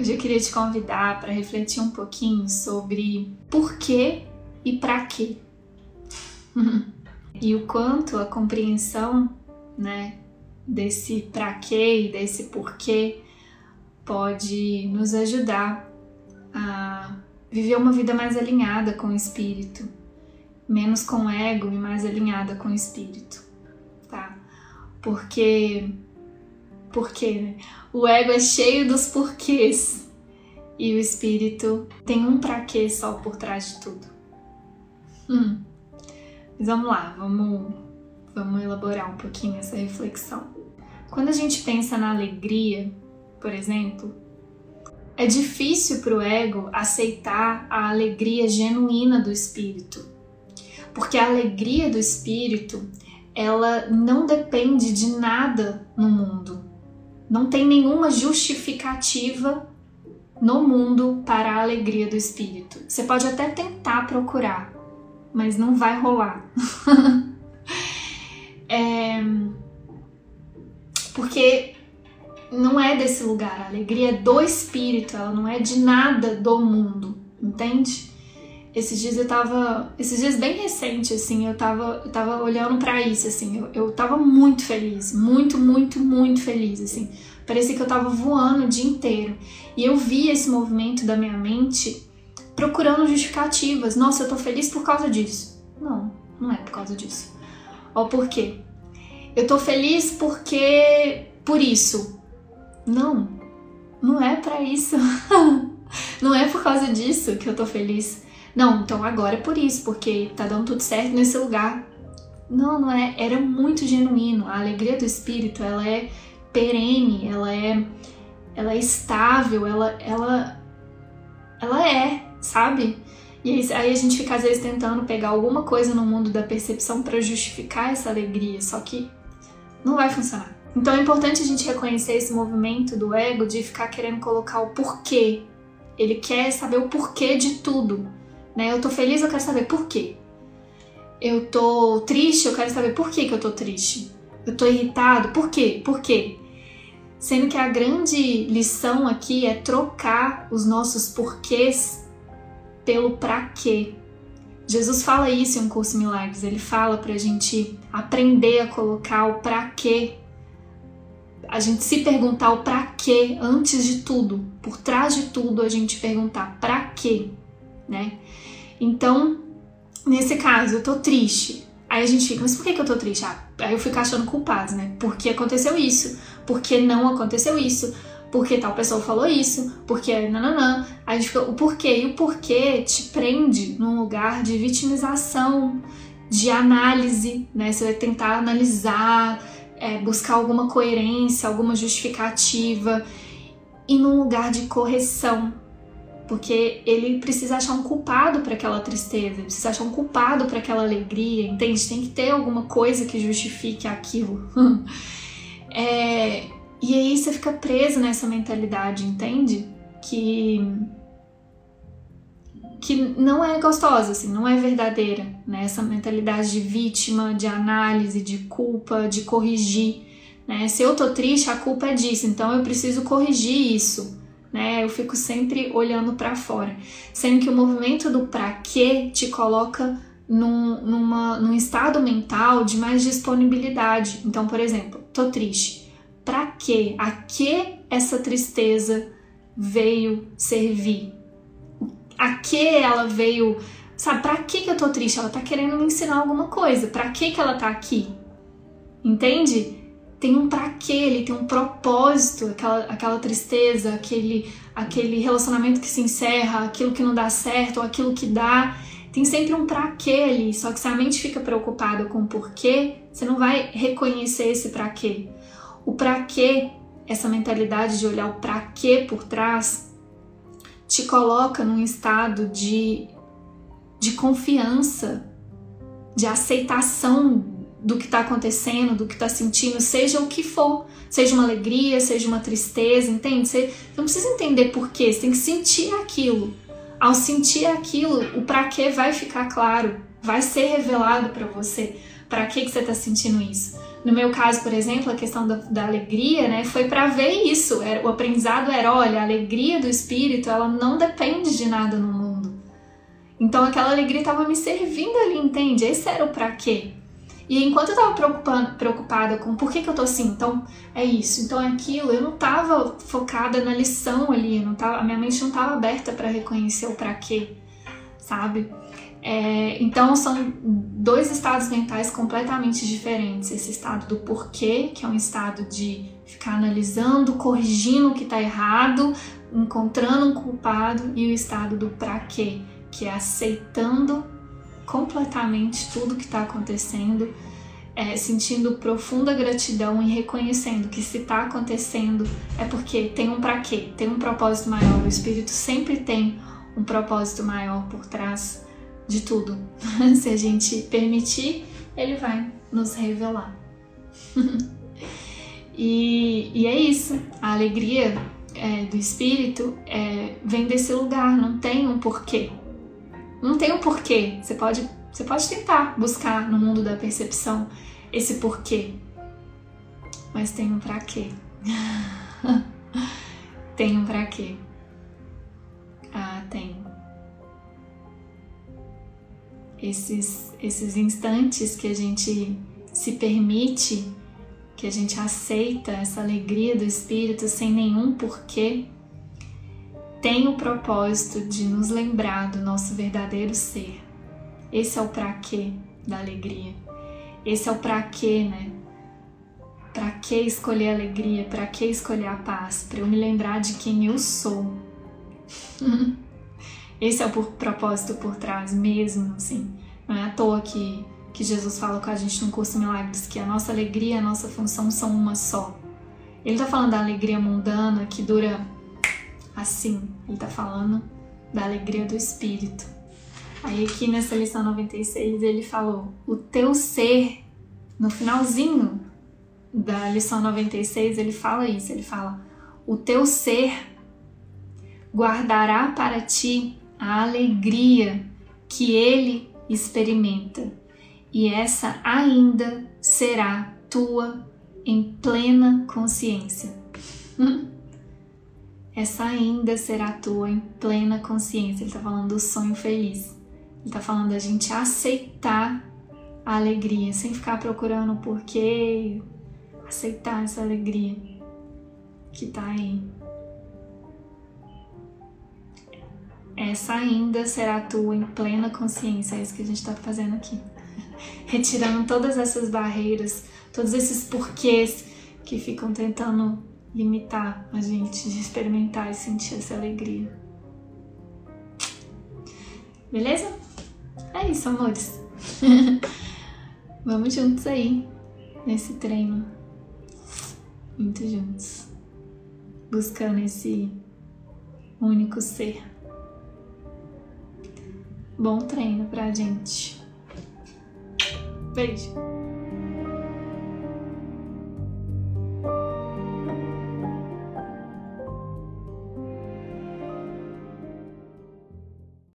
Hoje eu queria te convidar para refletir um pouquinho sobre por que e para quê. e o quanto a compreensão, né, desse para quê e desse porquê pode nos ajudar a viver uma vida mais alinhada com o espírito, menos com o ego e mais alinhada com o espírito, tá? Porque porque né? o ego é cheio dos porquês e o espírito tem um para quê só por trás de tudo. Hum. Mas vamos lá, vamos vamos elaborar um pouquinho essa reflexão. Quando a gente pensa na alegria, por exemplo, é difícil para o ego aceitar a alegria genuína do espírito, porque a alegria do espírito ela não depende de nada no mundo, não tem nenhuma justificativa no mundo para a alegria do espírito. Você pode até tentar procurar, mas não vai rolar. é... Porque não é desse lugar. A alegria é do espírito, ela não é de nada do mundo, entende? Esses dias eu tava. Esses dias bem recente, assim, eu tava, eu tava olhando para isso, assim, eu, eu tava muito feliz, muito, muito, muito feliz, assim. Parecia que eu tava voando o dia inteiro. E eu vi esse movimento da minha mente procurando justificativas. Nossa, eu tô feliz por causa disso. Não, não é por causa disso. Ó, por quê? Eu tô feliz porque. por isso. Não, não é para isso. não é por causa disso que eu tô feliz. Não, então agora é por isso, porque tá dando tudo certo nesse lugar. Não, não é. Era muito genuíno. A alegria do espírito, ela é perene, ela é, ela é estável, ela, ela, ela é, sabe? E aí, a gente fica às vezes tentando pegar alguma coisa no mundo da percepção para justificar essa alegria, só que não vai funcionar. Então é importante a gente reconhecer esse movimento do ego de ficar querendo colocar o porquê. Ele quer saber o porquê de tudo. Né? Eu tô feliz, eu quero saber por quê. Eu tô triste, eu quero saber por que, que eu tô triste. Eu tô irritado, por quê? Por quê? Sendo que a grande lição aqui é trocar os nossos porquês pelo pra quê. Jesus fala isso em um curso Milagres, ele fala pra gente aprender a colocar o pra quê a gente se perguntar o para quê antes de tudo, por trás de tudo a gente perguntar para quê, né? Então, nesse caso, eu tô triste. Aí a gente fica, mas por que, que eu tô triste? Ah, aí eu fico achando culpados, né? Porque aconteceu isso, porque não aconteceu isso, porque tal pessoa falou isso, porque nananã. Aí a gente fica, o porquê? E o porquê te prende num lugar de vitimização, de análise, né? Você vai tentar analisar, é, buscar alguma coerência, alguma justificativa e num lugar de correção, porque ele precisa achar um culpado para aquela tristeza, precisa achar um culpado para aquela alegria, entende? Tem que ter alguma coisa que justifique aquilo. é, e aí você fica preso nessa mentalidade, entende? Que que não é gostosa, assim, não é verdadeira, né? Essa mentalidade de vítima, de análise, de culpa, de corrigir, né? Se eu tô triste, a culpa é disso, então eu preciso corrigir isso, né? Eu fico sempre olhando para fora, sendo que o movimento do para quê te coloca num, numa, num estado mental de mais disponibilidade. Então, por exemplo, tô triste. Para quê? A que essa tristeza veio servir? a que ela veio, sabe, pra que, que eu tô triste? Ela tá querendo me ensinar alguma coisa, pra que, que ela tá aqui? Entende? Tem um pra que, ele tem um propósito, aquela, aquela tristeza, aquele, aquele relacionamento que se encerra, aquilo que não dá certo, ou aquilo que dá. Tem sempre um pra que ali, só que se a mente fica preocupada com o porquê, você não vai reconhecer esse pra quê. O pra quê, essa mentalidade de olhar o pra quê por trás, te coloca num estado de, de confiança, de aceitação do que está acontecendo, do que está sentindo, seja o que for, seja uma alegria, seja uma tristeza, entende? Você não precisa entender por quê, você tem que sentir aquilo. Ao sentir aquilo, o para quê vai ficar claro, vai ser revelado para você. Para que que você está sentindo isso? no meu caso, por exemplo, a questão da, da alegria, né, foi para ver isso. Era, o aprendizado era, olha, a alegria do espírito, ela não depende de nada no mundo. Então aquela alegria estava me servindo ali, entende? Esse era o para quê. E enquanto eu estava preocupada com por que, que eu tô assim, então é isso, então é aquilo, eu não estava focada na lição ali, não tava, a minha mente não estava aberta para reconhecer o para quê, sabe? É, então são dois estados mentais completamente diferentes. Esse estado do porquê, que é um estado de ficar analisando, corrigindo o que está errado, encontrando um culpado, e o estado do para quê, que é aceitando completamente tudo que está acontecendo, é, sentindo profunda gratidão e reconhecendo que se está acontecendo é porque tem um para quê, tem um propósito maior. O espírito sempre tem um propósito maior por trás de tudo. Se a gente permitir, ele vai nos revelar. e, e, é isso. A alegria é, do espírito é, vem desse lugar, não tem um porquê. Não tem um porquê. Você pode, você pode tentar buscar no mundo da percepção esse porquê. Mas tem um pra quê. tem um pra quê. Ah, tem esses, esses instantes que a gente se permite, que a gente aceita essa alegria do Espírito sem nenhum porquê, tem o propósito de nos lembrar do nosso verdadeiro ser. Esse é o para quê da alegria. Esse é o para quê, né? Para que escolher a alegria? Para que escolher a paz? Para eu me lembrar de quem eu sou. Esse é o propósito por trás mesmo, assim. Não é à toa que, que Jesus fala com a gente no curso Milagres que a nossa alegria e a nossa função são uma só. Ele tá falando da alegria mundana que dura assim. Ele tá falando da alegria do espírito. Aí aqui nessa lição 96 ele falou: "O teu ser no finalzinho da lição 96 ele fala isso, ele fala: "O teu ser guardará para ti a alegria que ele experimenta, e essa ainda será tua em plena consciência. Essa ainda será tua em plena consciência. Ele está falando do sonho feliz. Ele está falando da gente aceitar a alegria, sem ficar procurando o porquê, aceitar essa alegria que está aí. essa ainda será tua em plena consciência. É isso que a gente está fazendo aqui. Retirando todas essas barreiras, todos esses porquês que ficam tentando limitar a gente de experimentar e sentir essa alegria. Beleza? É isso, amores. Vamos juntos aí nesse treino. Muito juntos. Buscando esse único ser. Bom treino pra gente. Beijo.